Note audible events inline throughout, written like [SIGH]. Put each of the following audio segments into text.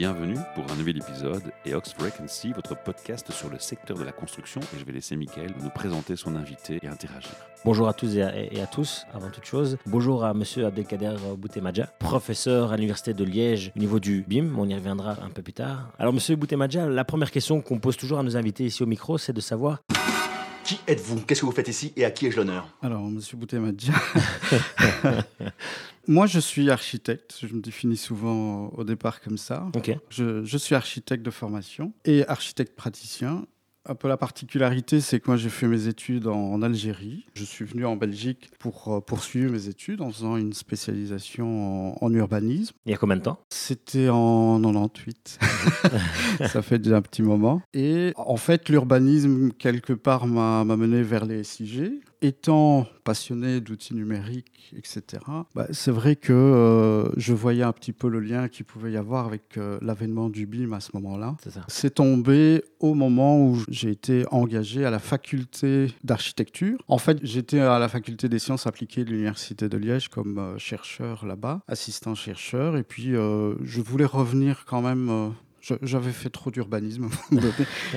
Bienvenue pour un nouvel épisode EOX Vacancy, votre podcast sur le secteur de la construction. Et je vais laisser Mickaël nous présenter son invité et interagir. Bonjour à tous et à, et à tous, avant toute chose. Bonjour à monsieur Abdelkader Boutemadja, professeur à l'Université de Liège au niveau du BIM. On y reviendra un peu plus tard. Alors, monsieur Boutemadja, la première question qu'on pose toujours à nos invités ici au micro, c'est de savoir Qui êtes-vous? Qu'est-ce que vous faites ici et à qui ai-je l'honneur? Alors, Monsieur Boutemadja, [LAUGHS] moi je suis architecte, je me définis souvent au départ comme ça. Ok. Je, je suis architecte de formation et architecte praticien. Un peu la particularité, c'est que moi j'ai fait mes études en, Algérie. Je suis venu en Belgique pour euh, poursuivre mes études en faisant une spécialisation en, en urbanisme. Il y a combien de temps? C'était en 98. [LAUGHS] Ça fait déjà un petit moment. Et en fait, l'urbanisme, quelque part, m'a mené vers les SIG. Étant passionné d'outils numériques, etc., bah, c'est vrai que euh, je voyais un petit peu le lien qu'il pouvait y avoir avec euh, l'avènement du BIM à ce moment-là. C'est ça. C'est tombé au moment où j'ai été engagé à la faculté d'architecture. En fait, j'étais à la faculté des sciences appliquées de l'Université de Liège comme euh, chercheur là-bas, assistant chercheur. Et puis, je voulais revenir quand même. J'avais fait trop d'urbanisme.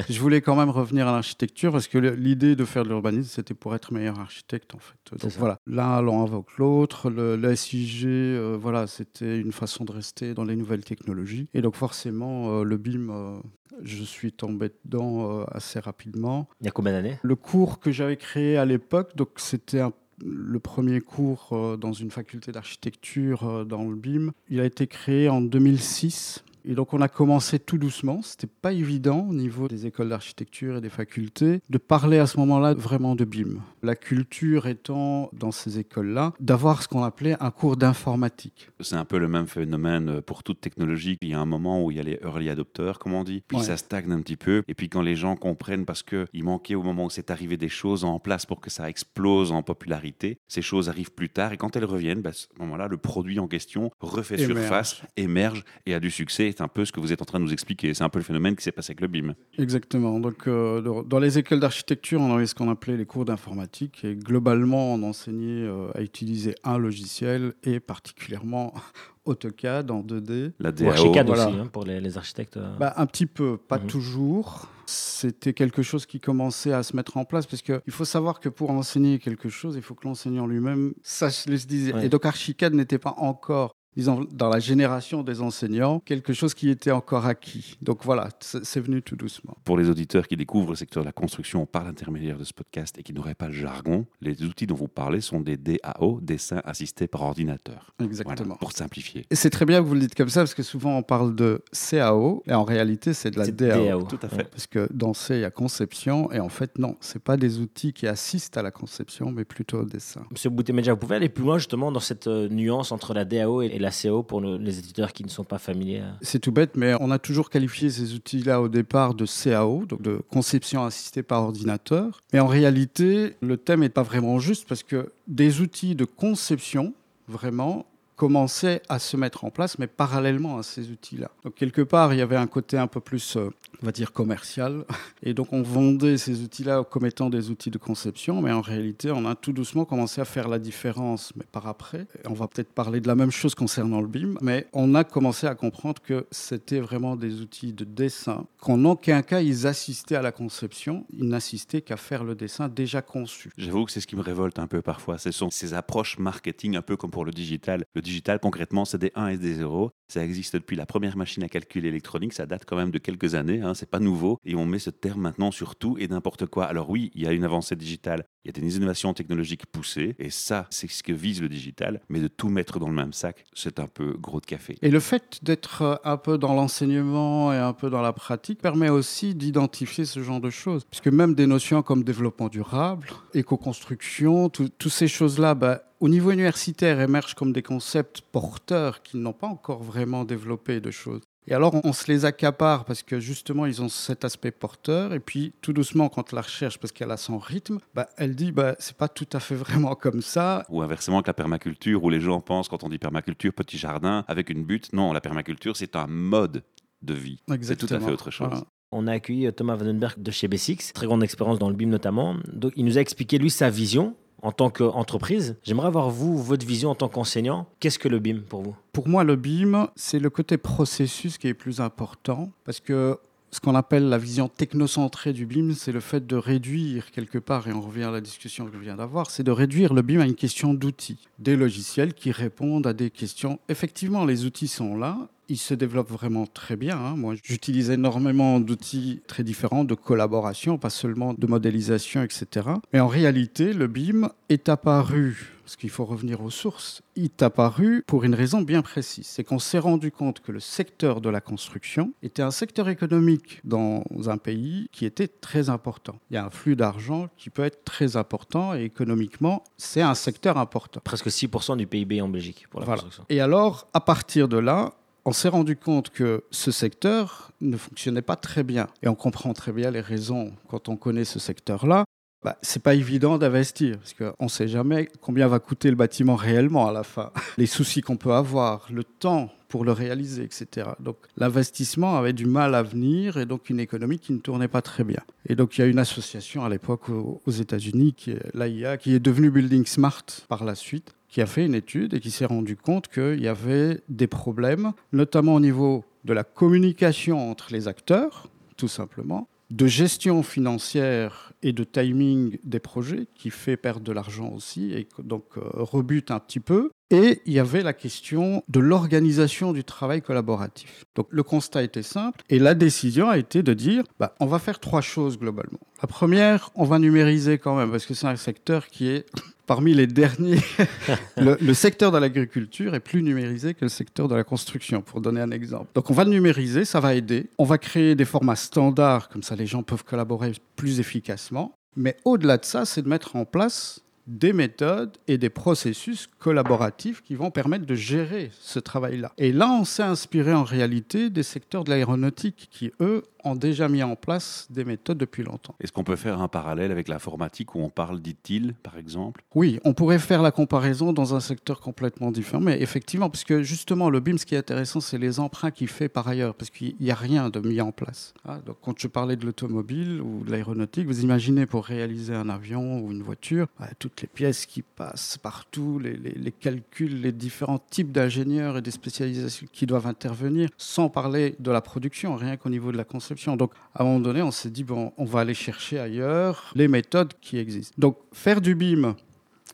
je voulais quand même revenir à l'architecture parce que l'idée de faire de l'urbanisme, c'était pour être meilleur architecte en fait. Donc voilà, l'un allant invoque l'autre. Le, le SIG, euh, voilà, c'était une façon de rester dans les nouvelles technologies. Et donc forcément, euh, le BIM, euh, je suis tombé dedans assez rapidement. Il y a combien d'années? Le cours que j'avais créé à l'époque, donc c'était un- le premier cours dans une faculté d'architecture dans le BIM. Il a été créé en 2006. Et donc on a commencé tout doucement. C'était pas évident au niveau des écoles d'architecture et des facultés de parler à ce moment-là vraiment de BIM. La culture étant dans ces écoles-là d'avoir ce qu'on appelait un cours d'informatique. C'est un peu le même phénomène pour toute technologie. Il y a un moment où il y a les early adopters, comme on dit, puis Ouais. ça stagne un petit peu. Et puis quand les gens comprennent, parce qu'il manquait au moment où c'est arrivé des choses en place pour que ça explose en popularité, ces choses arrivent plus tard. Et quand elles reviennent, bah, à ce moment-là, le produit en question refait Émerge. surface, émerge et a du succès. C'est un peu ce que vous êtes en train de nous expliquer. C'est un peu le phénomène qui s'est passé avec le BIM. Exactement. Donc, euh, dans- les écoles d'architecture, on avait ce qu'on appelait les cours d'informatique. Et globalement, on enseignait euh, à utiliser un logiciel et particulièrement [LAUGHS] AutoCAD en 2D. La Ou DAO. Archicad voilà. aussi, hein, pour les, les architectes. euh. Bah, un petit peu, pas Mhm. toujours. C'était quelque chose qui commençait à se mettre en place parce qu'il faut savoir que pour enseigner quelque chose, il faut que l'enseignant lui-même sache les utiliser. Ouais. Et donc Archicad n'était pas encore, disons, dans la génération des enseignants, quelque chose qui était encore acquis. Donc voilà, c'est venu tout doucement. Pour les auditeurs qui découvrent le secteur de la construction par l'intermédiaire de ce podcast et qui n'auraient pas le jargon, les outils dont vous parlez sont des DAO, dessins assistés par ordinateur. Exactement. Voilà, pour simplifier. Et c'est très bien que vous le dites comme ça, parce que souvent on parle de CAO, et en réalité c'est de la C'est DAO. DAO. Tout à fait. Parce que dans C, il y a conception, et en fait, non, c'est pas des outils qui assistent à la conception, mais plutôt au dessin. Monsieur Boutemedja, vous pouvez aller plus loin justement dans cette euh, nuance entre la DAO et, et la CO pour le- les éditeurs qui ne sont pas familiers. C'est tout bête, mais on a toujours qualifié ces outils-là au départ de CAO, donc de conception assistée par ordinateur. Mais en réalité, le thème n'est pas vraiment juste, parce que des outils de conception, vraiment, commençaient à se mettre en place, mais parallèlement à ces outils-là. Donc quelque part, il y avait un côté un peu plus, euh, on va dire, commercial. Et donc on vendait ces outils-là comme étant des outils de conception, mais en réalité, on a tout doucement commencé à faire la différence, mais par après. On va peut-être parler de la même chose concernant le BIM, mais on a commencé à comprendre que c'était vraiment des outils de dessin, qu'en aucun cas ils assistaient à la conception, ils n'assistaient qu'à faire le dessin déjà conçu. J'avoue que c'est ce qui me révolte un peu parfois. Ce sont ces approches marketing un peu comme pour le digital. Digital, concrètement, c'est des 1 et des 0. Ça existe depuis la première machine à calcul électronique. Ça date quand même de quelques années. Hein, c'est pas nouveau. Et on met ce terme maintenant sur tout et n'importe quoi. Alors oui, il y a une avancée digitale. Il y a des innovations technologiques poussées. Et ça, c'est ce que vise le digital. Mais de tout mettre dans le même sac, c'est un peu gros de café. Et le fait d'être euh, un peu dans l'enseignement et un peu dans la pratique permet aussi d'identifier ce genre de choses. Puisque même des notions comme développement durable, éco-construction, tout- toutes ces choses-là, bah, au niveau universitaire, émergent comme des concepts porteurs qui n'ont pas encore vraiment développé de choses. Et alors, on se les accapare parce que justement, ils ont cet aspect porteur. Et puis, tout doucement, quand la recherche, parce qu'elle a son rythme, bah, elle dit, bah, c'est pas tout à fait vraiment comme ça. Ou inversement, que la permaculture, où les gens pensent, quand on dit permaculture, petit jardin, avec une butte. Non, la permaculture, c'est un mode de vie. C'est tout à fait autre chose. Voilà. On a accueilli euh, Thomas Vandenberg de chez B6, très grande expérience dans le BIM notamment. Donc, il nous a expliqué, lui, sa vision en tant qu'entreprise. J'aimerais avoir, vous, votre vision en tant qu'enseignant. Qu'est-ce que le BIM pour vous? Pour moi, le BIM, c'est le côté processus qui est plus important parce que ce qu'on appelle la vision technocentrée du BIM, c'est le fait de réduire quelque part, et on revient à la discussion que je viens d'avoir, c'est de réduire le BIM à une question d'outils, des logiciels qui répondent à des questions. Effectivement, les outils sont là. Ils se développent vraiment très bien. hein. Moi, j'utilise énormément d'outils très différents de collaboration, pas seulement de modélisation, etc. Mais en réalité, le BIM est apparu, parce qu'il faut revenir aux sources, il est apparu pour une raison bien précise. C'est qu'on s'est rendu compte que le secteur de la construction était un secteur économique dans un pays qui était très important. Il y a un flux d'argent qui peut être très important et économiquement, c'est un secteur important. Presque 6% du PIB en Belgique pour la Voilà. construction. Et alors, à partir de là, on s'est rendu compte que ce secteur ne fonctionnait pas très bien. Et on comprend très bien les raisons quand on connaît ce secteur-là. Bah, c'est pas évident d'investir parce qu'on ne sait jamais combien va coûter le bâtiment réellement à la fin, [LAUGHS] les soucis qu'on peut avoir, le temps pour le réaliser, etc. Donc l'investissement avait du mal à venir et donc une économie qui ne tournait pas très bien. Et donc il y a une association à l'époque aux États-Unis, l'AIA, qui est devenue Building Smart par la suite, qui a fait une étude et qui s'est rendu compte qu'il y avait des problèmes, notamment au niveau de la communication entre les acteurs, tout simplement, de gestion financière et de timing des projets, qui fait perdre de l'argent aussi, et donc euh, rebute un petit peu. Et il y avait la question de l'organisation du travail collaboratif. Donc le constat était simple, et la décision a été de dire, bah, on va faire trois choses globalement. La première, on va numériser quand même, parce que c'est un secteur qui est parmi les derniers. [LAUGHS] le, secteur de l'agriculture est plus numérisé que le secteur de la construction, pour donner un exemple. Donc on va numériser, ça va aider. On va créer des formats standards, comme ça les gens peuvent collaborer plus efficacement. Mais au-delà de ça, c'est de mettre en place des méthodes et des processus collaboratifs qui vont permettre de gérer ce travail-là. Et là, on s'est inspiré en réalité des secteurs de l'aéronautique qui, eux, ont déjà mis en place des méthodes depuis longtemps. Est-ce qu'on peut faire un parallèle avec l'informatique où on parle d'ITIL, par exemple? Oui, on pourrait faire la comparaison dans un secteur complètement différent, mais effectivement, parce que justement, le BIM, ce qui est intéressant, c'est les emprunts qu'il fait par ailleurs, parce qu'il n'y a rien de mis en place. Ah, donc, quand je parlais de l'automobile ou de l'aéronautique, vous imaginez pour réaliser un avion ou une voiture, ah, toutes les pièces qui passent partout, les, les- les calculs, les différents types d'ingénieurs et des spécialisations qui doivent intervenir, sans parler de la production, rien qu'au niveau de la conception. Donc, à un moment donné, on s'est dit, bon, on va aller chercher ailleurs les méthodes qui existent. Donc, faire du BIM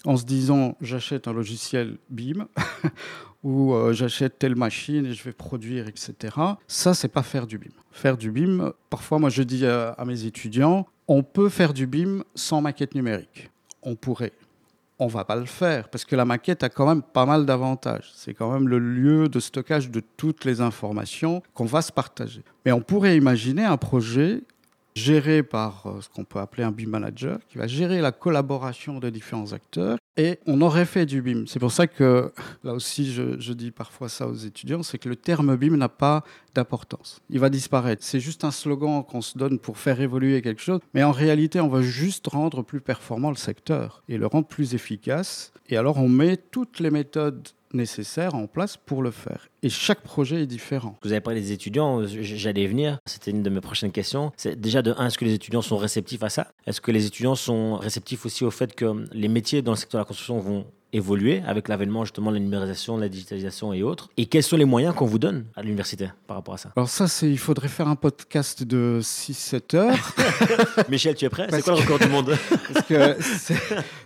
en se disant j'achète un logiciel BIM [LAUGHS] ou euh, j'achète telle machine et je vais produire, etc. Ça, c'est pas faire du BIM. Faire du BIM, parfois, moi, je dis à, à mes étudiants, on peut faire du BIM sans maquette numérique. On pourrait. On va pas le faire parce que la maquette a quand même pas mal d'avantages. C'est quand même le lieu de stockage de toutes les informations qu'on va se partager. Mais on pourrait imaginer un projet géré par euh, ce qu'on peut appeler un BIM manager, qui va gérer la collaboration des différents acteurs. Et on aurait fait du BIM. C'est pour ça que, là aussi, je, je dis parfois ça aux étudiants, c'est que le terme BIM n'a pas d'importance. Il va disparaître. C'est juste un slogan qu'on se donne pour faire évoluer quelque chose. Mais en réalité, on va juste rendre plus performant le secteur et le rendre plus efficace. Et alors, on met toutes les méthodes nécessaires en place pour le faire. Et chaque projet est différent. Vous avez parlé des étudiants, j- j'allais venir. C'était une de mes prochaines questions. C'est déjà de un, est-ce que les étudiants sont réceptifs à ça? Est-ce que les étudiants sont réceptifs aussi au fait que les métiers dans le secteur de la construction vont évoluer avec l'avènement justement de la numérisation, de la digitalisation et autres? Et quels sont les moyens qu'on vous donne à l'université par rapport à ça? Alors ça, c'est, il faudrait faire un podcast de 6-7 heures. [LAUGHS] Michel, tu es prêt? C'est quoi le record du monde? [LAUGHS] Parce que c'est-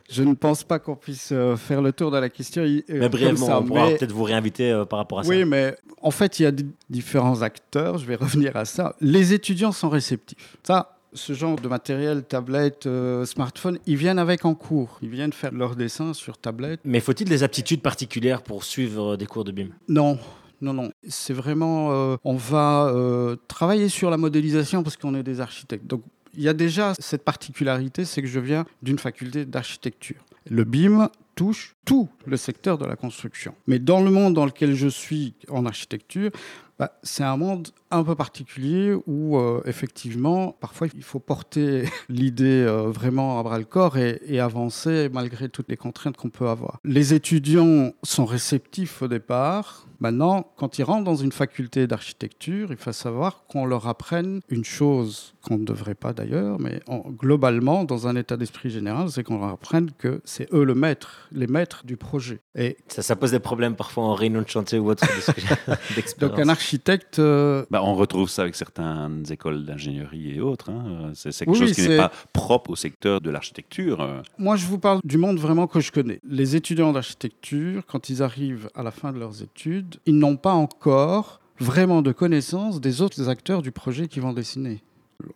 je ne pense pas qu'on puisse euh, faire le tour de la question. euh, Mais brièvement, ça, on pourra mais- peut-être vous réinviter euh, par rapport à ça. Oui, mais en fait, il y a di- différents acteurs. Je vais revenir à ça. Les étudiants sont réceptifs. Ça, ce genre de matériel, tablette, euh, smartphone, ils viennent avec en cours. Ils viennent faire leurs dessins sur tablette. Mais faut-il des aptitudes particulières pour suivre euh, des cours de BIM? Non. Non, non, c'est vraiment, euh, on va euh, travailler sur la modélisation parce qu'on est des architectes. Donc, il y a déjà cette particularité, c'est que je viens d'une faculté d'architecture. Le BIM touche tout le secteur de la construction. Mais dans le monde dans lequel je suis en architecture, bah, C'est un monde un peu particulier où, euh, effectivement, parfois, il faut porter [LAUGHS] l'idée euh, vraiment à bras le corps et, avancer malgré toutes les contraintes qu'on peut avoir. Les étudiants sont réceptifs au départ. Maintenant, quand ils rentrent dans une faculté d'architecture, il faut savoir qu'on leur apprenne une chose qu'on ne devrait pas d'ailleurs, mais en- globalement, dans un état d'esprit général, c'est qu'on leur apprenne que c'est eux le maître, les maîtres du projet. Et Ça, ça pose des problèmes parfois en réunion de chantier ou autre [LAUGHS] donc un architecte, euh, Bah, on retrouve ça avec certaines écoles d'ingénierie et autres. hein. C'est quelque Oui, chose qui n'est pas propre au secteur de l'architecture. euh. Moi, je vous parle du monde vraiment que je connais. Les étudiants d'architecture, quand ils arrivent à la fin de leurs études, ils n'ont pas encore vraiment de connaissance des autres acteurs du projet qu'ils vont dessiner.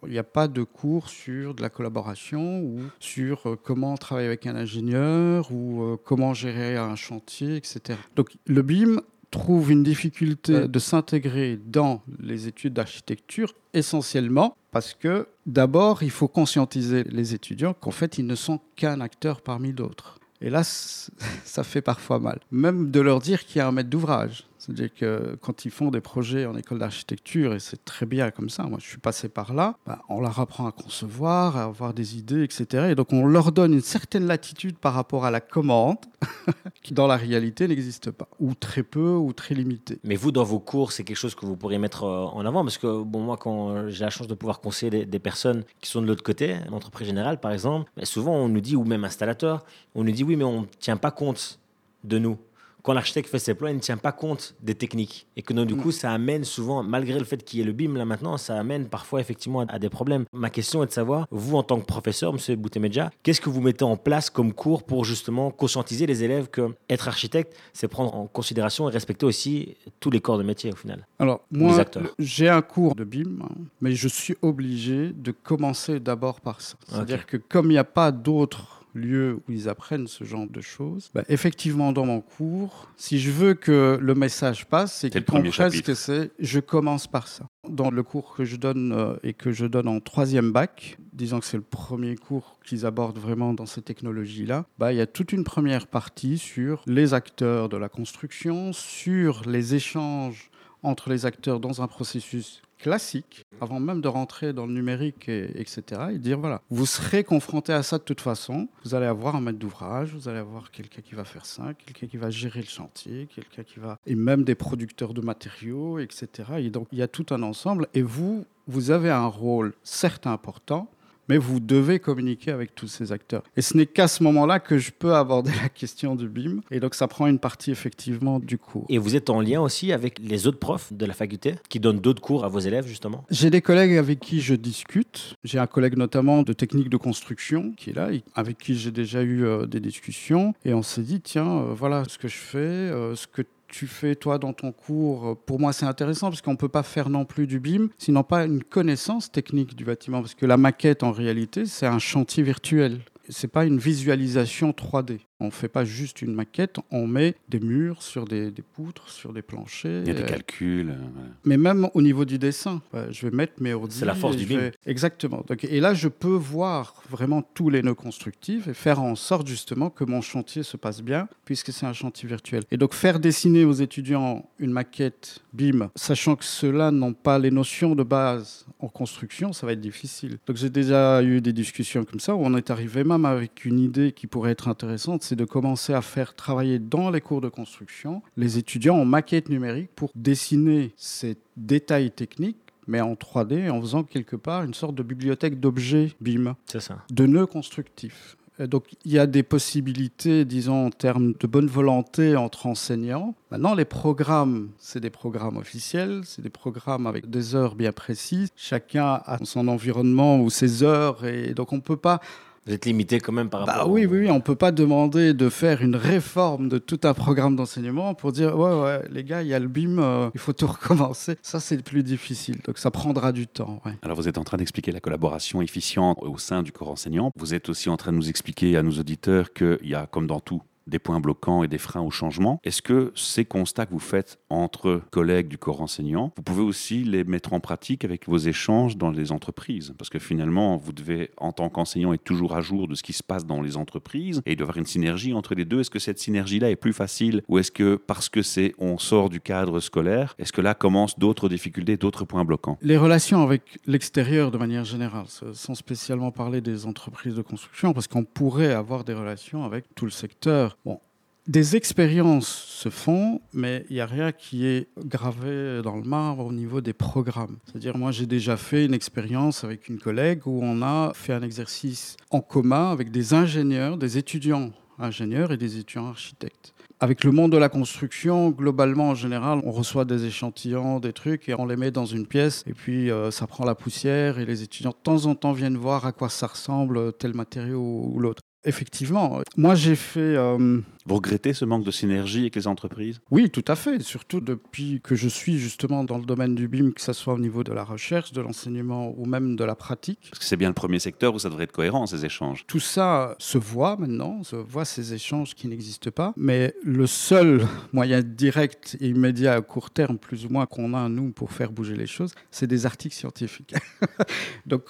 Il n'y a pas de cours sur de la collaboration ou sur euh, comment travailler avec un ingénieur ou euh, comment gérer un chantier, etc. Donc le BIM trouve une difficulté de s'intégrer dans les études d'architecture essentiellement parce que d'abord, il faut conscientiser les étudiants qu'en fait, ils ne sont qu'un acteur parmi d'autres. Et là, [LAUGHS] ça fait parfois mal. Même de leur dire qu'il y a un maître d'ouvrage. C'est-à-dire que quand ils font des projets en école d'architecture, et c'est très bien comme ça, moi je suis passé par là, bah, on leur apprend à concevoir, à avoir des idées, etc. Et donc on leur donne une certaine latitude par rapport à la commande, [LAUGHS] qui dans la réalité n'existe pas, ou très peu, ou très limitée. Mais vous, dans vos cours, c'est quelque chose que vous pourriez mettre euh, en avant? Parce que, bon, moi, quand euh, j'ai la chance de pouvoir conseiller des, personnes qui sont de l'autre côté, l'entreprise générale, par exemple, mais souvent, on nous dit, ou même installateur, on nous dit, oui, mais on ne tient pas compte de nous. Quand l'architecte fait ses plans, il ne tient pas compte des techniques. Et que donc, du coup, ça amène souvent, malgré le fait qu'il y ait le BIM là maintenant, ça amène parfois effectivement à, des problèmes. Ma question est de savoir, vous en tant que professeur, monsieur Boutemedja, qu'est-ce que vous mettez en place comme cours pour justement conscientiser les élèves que être architecte, c'est prendre en considération et respecter aussi tous les corps de métier au final Alors, moi, j'ai un cours de BIM, mais je suis obligé de commencer d'abord par ça. C'est-à-dire que comme il n'y a pas d'autres lieux où ils apprennent ce genre de choses, bah, effectivement, dans mon cours, si je veux que le message passe, c'est qu'ils comprennent ce que c'est, je commence par ça. Dans le cours que je donne euh, et que je donne en troisième bac, disons que c'est le premier cours qu'ils abordent vraiment dans ces technologies-là, bah, il y a toute une première partie sur les acteurs de la construction, sur les échanges entre les acteurs dans un processus classique, avant même de rentrer dans le numérique, et, etc. Et dire, voilà, vous serez confronté à ça de toute façon. Vous allez avoir un maître d'ouvrage, vous allez avoir quelqu'un qui va faire ça, quelqu'un qui va gérer le chantier, quelqu'un qui va... Et même des producteurs de matériaux, etc. Et donc, il y a tout un ensemble. Et vous, vous avez un rôle certes important, mais vous devez communiquer avec tous ces acteurs. Et ce n'est qu'à ce moment-là que je peux aborder la question du BIM. Et donc, ça prend une partie effectivement du cours. Et vous êtes en lien aussi avec les autres profs de la faculté qui donnent d'autres cours à vos élèves justement? J'ai des collègues avec qui je discute. J'ai un collègue notamment de technique de construction qui est là, avec qui j'ai déjà eu euh, des discussions. Et on s'est dit, tiens, euh, voilà ce que je fais, euh, ce que tu fais toi dans ton cours. euh, Pour moi, c'est intéressant parce qu'on ne peut pas faire non plus du BIM, sinon pas une connaissance technique du bâtiment. Parce que la maquette, en réalité, c'est un chantier virtuel. C'est pas une visualisation 3D. On fait pas juste une maquette, on met des murs sur des, des poutres, sur des planchers. Il y a des euh, calculs. euh, mais même au niveau du dessin, euh, je vais mettre mes ordi. C'est la force du BIM. vais- Exactement. Donc, et là, je peux voir vraiment tous les nœuds constructifs et faire en sorte justement que mon chantier se passe bien, puisque c'est un chantier virtuel. Et donc, faire dessiner aux étudiants une maquette BIM, sachant que ceux-là n'ont pas les notions de base en construction, ça va être difficile. Donc, j'ai déjà eu des discussions comme ça où on est arrivé même avec une idée qui pourrait être intéressante, c'est de commencer à faire travailler dans les cours de construction les étudiants en maquette numérique pour dessiner ces détails techniques mais en 3D, en faisant quelque part une sorte de bibliothèque d'objets BIM, ça. de nœuds constructifs. Donc il y a des possibilités, disons, en termes de bonne volonté entre enseignants. Maintenant, les programmes, c'est des programmes officiels, c'est des programmes avec des heures bien précises. Chacun a son environnement ou ses heures, et donc on ne peut pas Vous êtes limité quand même par bah rapport oui, au- oui, oui, on peut pas demander de faire une réforme de tout un programme d'enseignement pour dire ouais, ouais, les gars, il y a le BIM, euh, il faut tout [LAUGHS] recommencer. Ça, c'est plus difficile, donc ça prendra du temps. ouais. Alors, vous êtes en train d'expliquer la collaboration efficiente au sein du corps enseignant. Vous êtes aussi en train de nous expliquer à nos auditeurs qu'il y a, comme dans tout, des points bloquants et des freins au changement. Est-ce que ces constats que vous faites entre collègues du corps enseignant, vous pouvez aussi les mettre en pratique avec vos échanges dans les entreprises? Parce que finalement, vous devez, en tant qu'enseignant, être toujours à jour de ce qui se passe dans les entreprises et il doit y avoir une synergie entre les deux. Est-ce que cette synergie-là est plus facile ou est-ce que parce que c'est on sort du cadre scolaire, est-ce que là commencent d'autres difficultés, d'autres points bloquants? Les relations avec l'extérieur de manière générale, sans spécialement parler des entreprises de construction, parce qu'on pourrait avoir des relations avec tout le secteur. Bon, des expériences se font, mais il n'y a rien qui est gravé dans le marbre au niveau des programmes. C'est-à-dire, moi, j'ai déjà fait une expérience avec une collègue où on a fait un exercice en commun avec des ingénieurs, des étudiants ingénieurs et des étudiants architectes. Avec le monde de la construction, globalement, en général, on reçoit des échantillons, des trucs, et on les met dans une pièce, et puis euh, ça prend la poussière, et les étudiants, de temps en temps, viennent voir à quoi ça ressemble, tel matériau ou l'autre. Effectivement, moi j'ai fait euh, vous regrettez ce manque de synergie avec les entreprises? Oui, tout à fait. Surtout depuis que je suis justement dans le domaine du BIM, que ce soit au niveau de la recherche, de l'enseignement ou même de la pratique. Parce que c'est bien le premier secteur où ça devrait être cohérent, ces échanges. Tout ça se voit maintenant, se voit ces échanges qui n'existent pas. Mais le seul [LAUGHS] moyen direct et immédiat à court terme, plus ou moins, qu'on a, nous, pour faire bouger les choses, c'est des articles scientifiques. [LAUGHS] Donc,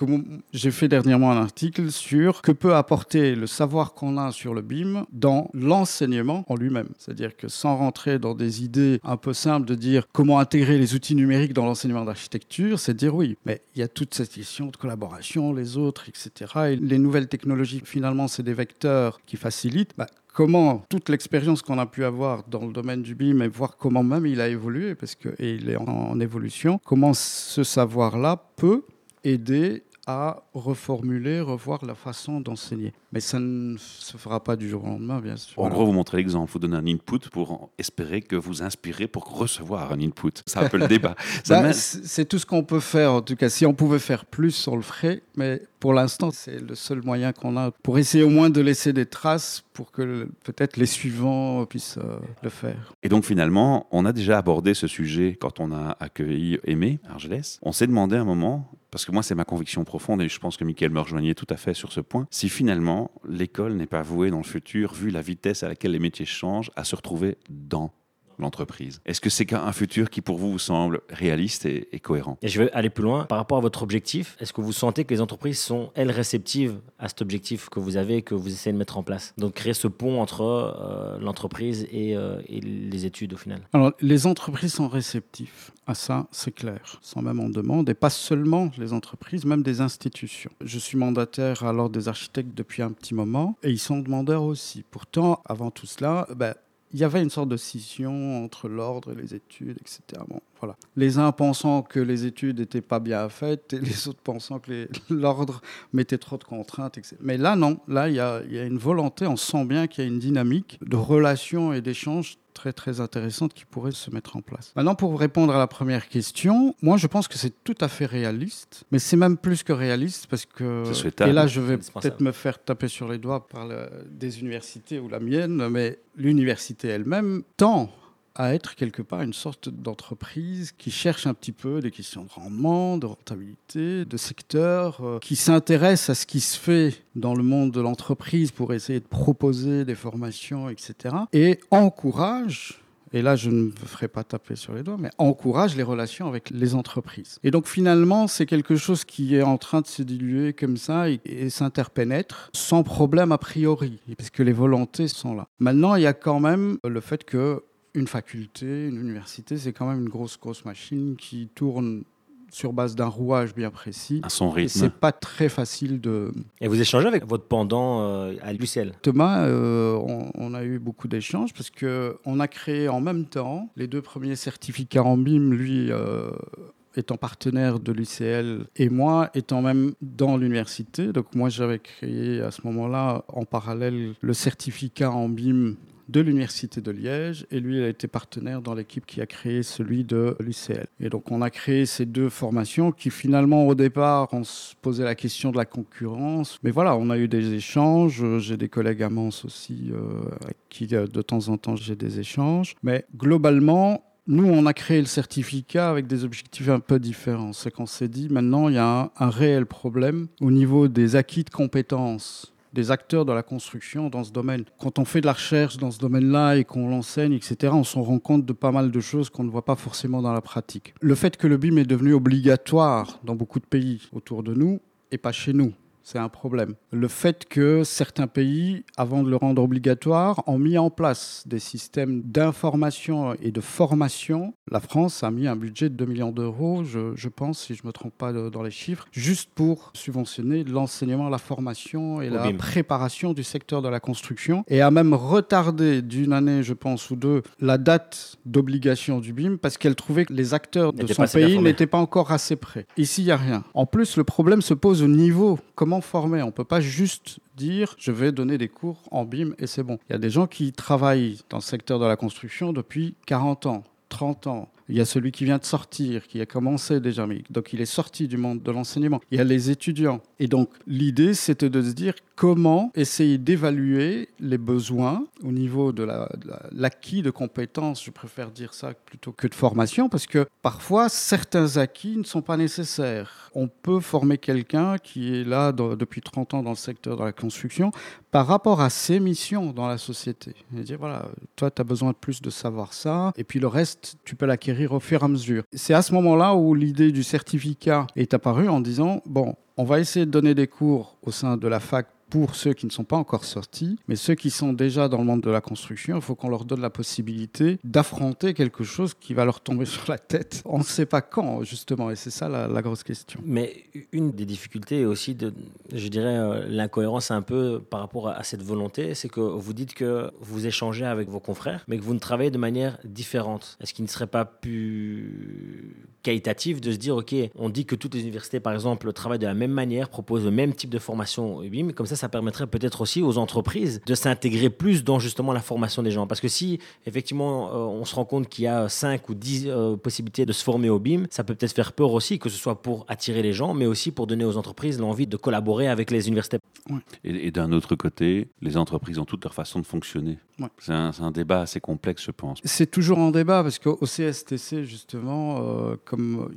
j'ai fait dernièrement un article sur que peut apporter le savoir qu'on a sur le BIM dans l'enseignement en lui-même. C'est-à-dire que sans rentrer dans des idées un peu simples de dire comment intégrer les outils numériques dans l'enseignement d'architecture, c'est dire oui, mais il y a toute cette question de collaboration, les autres, etc. Et les nouvelles technologies, finalement, c'est des vecteurs qui facilitent. Bah, comment toute l'expérience qu'on a pu avoir dans le domaine du BIM et voir comment même il a évolué, parce qu'il est en évolution, comment ce savoir-là peut aider à reformuler, revoir la façon d'enseigner. Mais ça ne se fera pas du jour au lendemain, bien sûr. En gros, vous montrez l'exemple, vous donnez un input pour espérer que vous inspirez pour recevoir un input. C'est un peu le [LAUGHS] débat. Bah, c'est tout ce qu'on peut faire, en tout cas. Si on pouvait faire plus, on le ferait. Mais pour l'instant, c'est le seul moyen qu'on a pour essayer au moins de laisser des traces pour que peut-être les suivants puissent euh, le faire. Et donc finalement, on a déjà abordé ce sujet quand on a accueilli Aimé Argelès. On s'est demandé un moment, parce que moi c'est ma conviction profonde et je pense que Mickaël me rejoignait tout à fait sur ce point, si finalement l'école n'est pas vouée dans le futur, vu la vitesse à laquelle les métiers changent, à se retrouver dans l'entreprise. Est-ce que c'est un futur qui pour vous vous semble réaliste et, cohérent Et je vais aller plus loin. Par rapport à votre objectif, est-ce que vous sentez que les entreprises sont, elles, réceptives à cet objectif que vous avez et que vous essayez de mettre en place? Donc créer ce pont entre euh, l'entreprise euh, et, les études au final Alors les entreprises sont réceptives à ça, c'est clair, sans même en demande, et pas seulement les entreprises, même des institutions. Je suis mandataire à l'ordre des architectes depuis un petit moment, et ils sont demandeurs aussi. Pourtant, avant tout cela, ben, il y avait une sorte de scission entre l'ordre et les études, etc. voilà. Les uns pensant que les études n'étaient pas bien faites et les autres pensant que [LAUGHS] l'ordre mettait trop de contraintes. Etc. Mais là, non. Là, il y, a, il y a une volonté, on sent bien qu'il y a une dynamique de relation et d'échange très très intéressante qui pourrait se mettre en place. Maintenant, pour répondre à la première question, moi je pense que c'est tout à fait réaliste, mais c'est même plus que réaliste parce que et là je vais peut-être me faire taper sur les doigts par des universités ou la mienne, mais l'université elle-même tend à être quelque part une sorte d'entreprise qui cherche un petit peu des questions de rendement, de rentabilité, de secteur, euh, qui s'intéresse à ce qui se fait dans le monde de l'entreprise pour essayer de proposer des formations, etc. Et encourage et là je ne me ferai pas taper sur les doigts, mais encourage les relations avec les entreprises. Et donc finalement, c'est quelque chose qui est en train de se diluer comme ça et, et s'interpénètre sans problème a priori, parce que les volontés sont là. Maintenant, il y a quand même le fait que une faculté, une université, c'est quand même une grosse, grosse machine qui tourne sur base d'un rouage bien précis. À son rythme. c'est pas très facile de. Et vous échangez avec votre pendant euh, à l'UCL Thomas, euh, on, a eu beaucoup d'échanges parce que on a créé en même temps les deux premiers certificats en BIM, lui. Euh, étant partenaire de l'UCL et moi étant même dans l'université. Donc moi j'avais créé à ce moment-là en parallèle le certificat en BIM de l'Université de Liège et lui, il a été partenaire dans l'équipe qui a créé celui de l'UCL. Et donc, on a créé ces deux formations qui, finalement, au départ, on se posait la question de la concurrence. Mais voilà, on a eu des échanges. J'ai des collègues à Mans aussi euh, avec qui, euh, de temps en temps, j'ai des échanges. Mais globalement, nous, on a créé le certificat avec des objectifs un peu différents. C'est qu'on s'est dit, maintenant, il y a un réel problème au niveau des acquis de compétences des acteurs de la construction dans ce domaine. Quand on fait de la recherche dans ce domaine-là et qu'on l'enseigne, etc., on s'en rend compte de pas mal de choses qu'on ne voit pas forcément dans la pratique. Le fait que le BIM est devenu obligatoire dans beaucoup de pays autour de nous et pas chez nous c'est un problème. Le fait que certains pays, avant de le rendre obligatoire, ont mis en place des systèmes d'information et de formation. La France a mis un budget de 2 millions d'euros, je, pense, si je ne me trompe pas dans les chiffres, juste pour subventionner l'enseignement, la formation et la préparation du secteur de la construction, et a même retardé d'une année, je pense, ou deux, la date d'obligation du BIM parce qu'elle trouvait que les acteurs de son pays n'étaient pas encore assez prêts. Ici, il n'y a rien. En plus, le problème se pose au niveau. Comment former. On ne peut pas juste dire je vais donner des cours en BIM et c'est bon. Il y a des gens qui travaillent dans le secteur de la construction depuis 40 ans, 30 ans. Il y a celui qui vient de sortir, qui a commencé déjà, donc il est sorti du monde de l'enseignement. Il y a les étudiants. Et donc l'idée, c'était de se dire comment essayer d'évaluer les besoins au niveau de l'acquis de, compétences, je préfère dire ça plutôt que de formation, parce que parfois certains acquis ne sont pas nécessaires. On peut former quelqu'un qui est là depuis 30 ans dans le secteur de la construction par rapport à ses missions dans la société. Et dire, voilà, toi, tu as besoin de plus de savoir ça, et puis le reste, tu peux l'acquérir au fur et à mesure. C'est à ce moment-là où l'idée du certificat est apparue en disant, bon, on va essayer de donner des cours au sein de la fac pour ceux qui ne sont pas encore sortis, mais ceux qui sont déjà dans le monde de la construction, il faut qu'on leur donne la possibilité d'affronter quelque chose qui va leur tomber [LAUGHS] sur la tête. On ne sait pas quand, justement, et c'est ça la, grosse question. Mais une des difficultés est aussi, de, je dirais, euh, l'incohérence un peu par rapport à, cette volonté, c'est que vous dites que vous échangez avec vos confrères, mais que vous ne travaillez de manière différente. Est-ce qu'il ne serait pas plus qualitatif de se dire, OK, on dit que toutes les universités, par exemple, travaillent de la même manière, proposent le même type de formation, comme ça, ça permettrait peut-être aussi aux entreprises de s'intégrer plus dans justement la formation des gens. Parce que si effectivement euh, on se rend compte qu'il y a 5 ou 10 euh, possibilités de se former au BIM, ça peut peut-être faire peur aussi, que ce soit pour attirer les gens, mais aussi pour donner aux entreprises l'envie de collaborer avec les universités. Et, d'un autre côté, les entreprises ont toute leur façon de fonctionner. C'est un, débat assez complexe, je pense. C'est toujours un débat parce qu'au CSTC, justement, euh, comme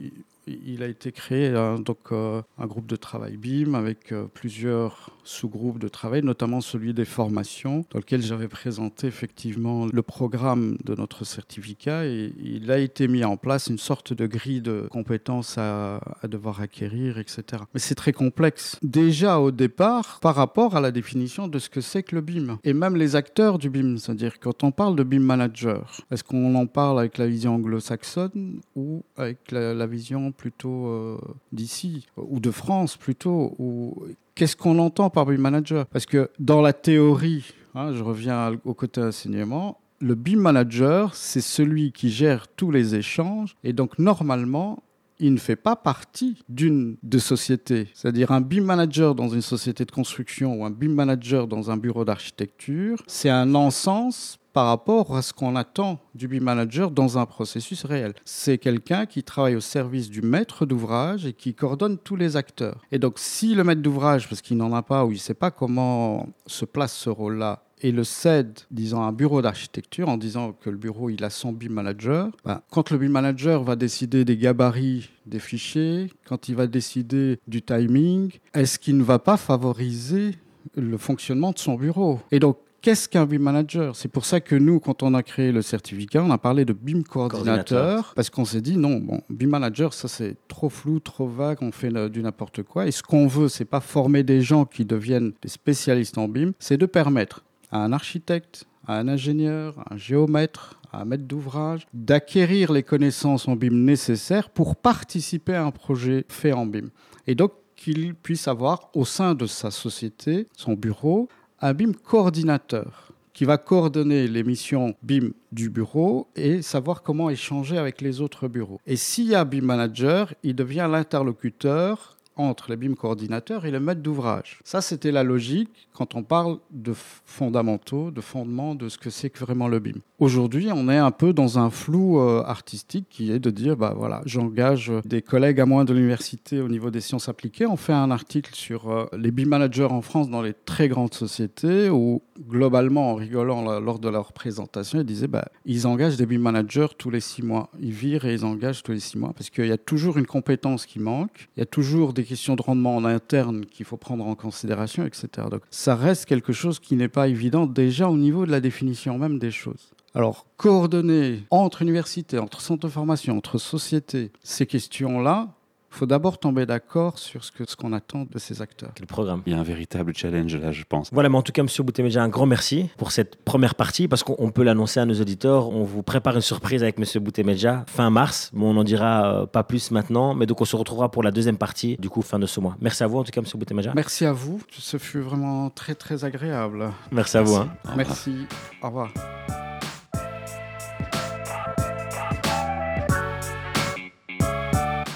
il a été créé donc, euh, un groupe de travail BIM avec euh, plusieurs sous-groupes de travail, notamment celui des formations, dans lequel j'avais présenté effectivement le programme de notre certificat il a été mis en place une sorte de grille de compétences à, devoir acquérir, etc. Mais c'est très complexe. Déjà au départ, par rapport à la définition de ce que c'est que le BIM et même les acteurs du BIM, c'est-à-dire quand on parle de BIM manager, est-ce qu'on en parle avec la vision anglo-saxonne ou avec la vision plutôt euh, d'ici, ou de France plutôt ou Qu'est-ce qu'on entend par BIM manager? Parce que dans la théorie, hein, je reviens au côté enseignement, le BIM manager, c'est celui qui gère tous les échanges, et donc normalement, il ne fait pas partie d'une de société. C'est-à-dire un BIM manager dans une société de construction ou un BIM manager dans un bureau d'architecture, c'est un non-sens par rapport à ce qu'on attend du BIM manager dans un processus réel. C'est quelqu'un qui travaille au service du maître d'ouvrage et qui coordonne tous les acteurs. Et donc si le maître d'ouvrage, parce qu'il n'en a pas ou il ne sait pas comment se place ce rôle-là, et le cède, disons, à un bureau d'architecture en disant que le bureau, il a son BIM manager. Ben, quand le BIM manager va décider des gabarits des fichiers, quand il va décider du timing, est-ce qu'il ne va pas favoriser le fonctionnement de son bureau? Et donc, Qu'est-ce qu'un BIM manager? C'est pour ça que nous, quand on a créé le certificat, on a parlé de BIM coordinateur, parce qu'on s'est dit non, bon, BIM manager, ça c'est trop flou, trop vague, on fait du n'importe quoi. Et ce qu'on veut, c'est pas former des gens qui deviennent des spécialistes en BIM, c'est de permettre à un architecte, à un ingénieur, à un géomètre, à un maître d'ouvrage, d'acquérir les connaissances en BIM nécessaires pour participer à un projet fait en BIM. Et donc qu'il puisse avoir au sein de sa société, son bureau, un BIM coordinateur qui va coordonner les missions BIM du bureau et savoir comment échanger avec les autres bureaux. Et s'il y a BIM manager, il devient l'interlocuteur entre les BIM coordinateurs et le maître d'ouvrage. Ça, c'était la logique quand on parle de fondamentaux, de fondements de ce que c'est que vraiment le BIM. Aujourd'hui, on est un peu dans un flou euh, artistique qui est de dire, bah voilà, j'engage des collègues à moi de l'université au niveau des sciences appliquées. On fait un article sur euh, les BIM managers en France dans les très grandes sociétés où, globalement, en rigolant lors de leur présentation, ils disaient, bah, ils engagent des BIM managers tous les six mois. Ils virent et ils engagent tous les six mois parce qu'il y a toujours une compétence qui manque, il y a toujours des questions de rendement en interne qu'il faut prendre en considération, etc. Donc ça reste quelque chose qui n'est pas évident déjà au niveau de la définition même des choses. Alors, coordonner entre universités, entre centres de formation, entre sociétés, ces questions-là, il faut d'abord tomber d'accord sur ce qu'on ce qu'on attend de ces acteurs. Quel programme? Il y a un véritable challenge là, je pense. Voilà, mais en tout cas, Monsieur Boutemeja, un grand merci pour cette première partie, parce qu'on peut l'annoncer à nos auditeurs. On vous prépare une surprise avec Monsieur Boutemeja fin mars. Bon, on n'en dira euh, pas plus maintenant, mais donc on se retrouvera pour la deuxième partie, du coup, fin de ce mois. Merci à vous, en tout cas, Monsieur Boutemeja. Merci à vous, ce fut vraiment très très agréable. Merci à vous. hein. Au revoir. Merci, au revoir.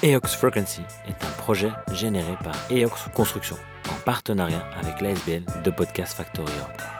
EOX Frequency est un projet généré par EOX Construction en partenariat avec l'ASBL de Podcast Factory Europe.